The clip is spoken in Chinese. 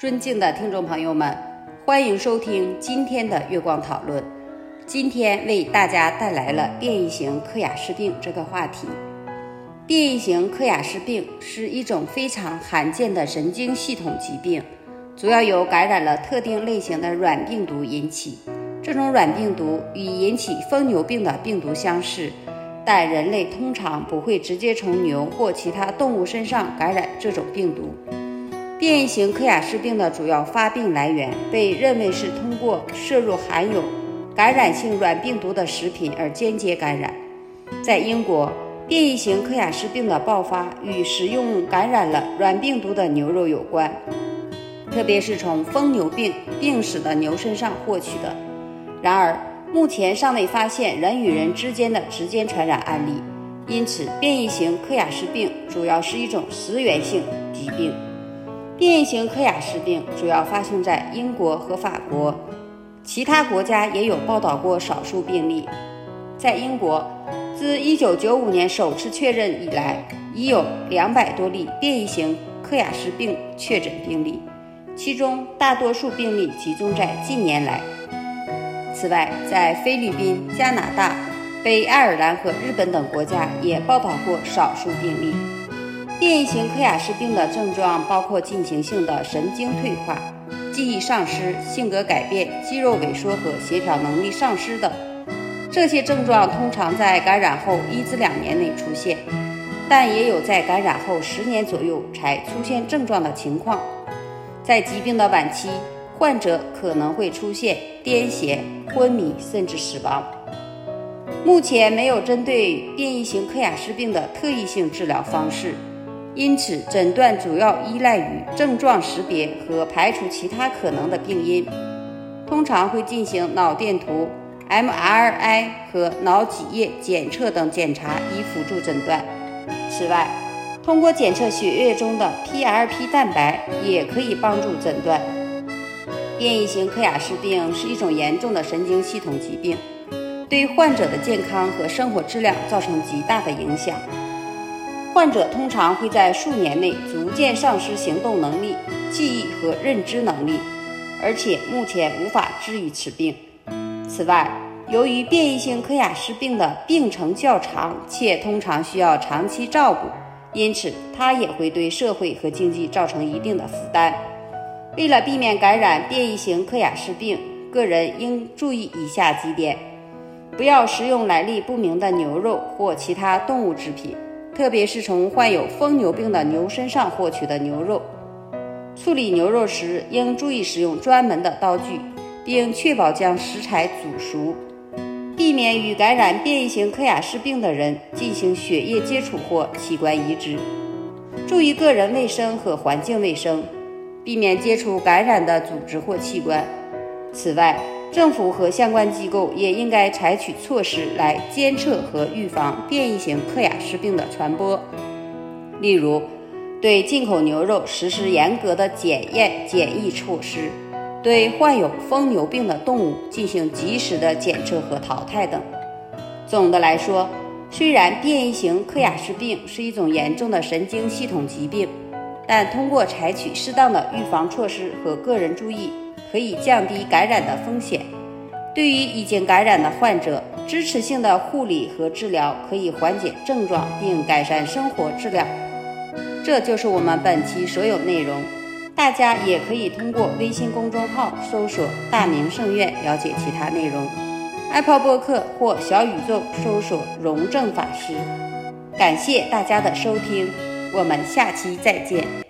尊敬的听众朋友们，欢迎收听今天的月光讨论。今天为大家带来了变异型克雅氏病这个话题。变异型克雅氏病是一种非常罕见的神经系统疾病，主要由感染了特定类型的软病毒引起。这种软病毒与引起疯牛病的病毒相似，但人类通常不会直接从牛或其他动物身上感染这种病毒。变异型克雅氏病的主要发病来源被认为是通过摄入含有感染性软病毒的食品而间接感染。在英国，变异型克雅氏病的爆发与食用感染了软病毒的牛肉有关，特别是从疯牛病病死的牛身上获取的。然而，目前尚未发现人与人之间的直接传染案例，因此变异型克雅氏病主要是一种食源性疾病。变异型克雅氏病主要发生在英国和法国，其他国家也有报道过少数病例。在英国，自1995年首次确认以来，已有200多例变异型克雅氏病确诊病例，其中大多数病例集中在近年来。此外，在菲律宾、加拿大、北爱尔兰和日本等国家也报道过少数病例。变异型克雅氏病的症状包括进行性的神经退化、记忆丧失、性格改变、肌肉萎缩和协调能力丧失等。这些症状通常在感染后一至两年内出现，但也有在感染后十年左右才出现症状的情况。在疾病的晚期，患者可能会出现癫痫、昏迷，甚至死亡。目前没有针对变异型克雅氏病的特异性治疗方式。因此，诊断主要依赖于症状识别和排除其他可能的病因，通常会进行脑电图、MRI 和脑脊液检测等检查以辅助诊断。此外，通过检测血液中的 PRP 蛋白也可以帮助诊断。变异型克雅氏病是一种严重的神经系统疾病，对患者的健康和生活质量造成极大的影响。患者通常会在数年内逐渐丧失行动能力、记忆和认知能力，而且目前无法治愈此病。此外，由于变异性克雅氏病的病程较长，且通常需要长期照顾，因此它也会对社会和经济造成一定的负担。为了避免感染变异型克雅氏病，个人应注意以下几点：不要食用来历不明的牛肉或其他动物制品。特别是从患有疯牛病的牛身上获取的牛肉，处理牛肉时应注意使用专门的刀具，并确保将食材煮熟，避免与感染变异型克雅氏病的人进行血液接触或器官移植。注意个人卫生和环境卫生，避免接触感染的组织或器官。此外，政府和相关机构也应该采取措施来监测和预防变异型克雅氏病的传播，例如，对进口牛肉实施严格的检验检疫措施，对患有疯牛病的动物进行及时的检测和淘汰等。总的来说，虽然变异型克雅氏病是一种严重的神经系统疾病，但通过采取适当的预防措施和个人注意。可以降低感染的风险。对于已经感染的患者，支持性的护理和治疗可以缓解症状并改善生活质量。这就是我们本期所有内容。大家也可以通过微信公众号搜索“大明圣院”了解其他内容。Apple 播客或小宇宙搜索“荣正法师”。感谢大家的收听，我们下期再见。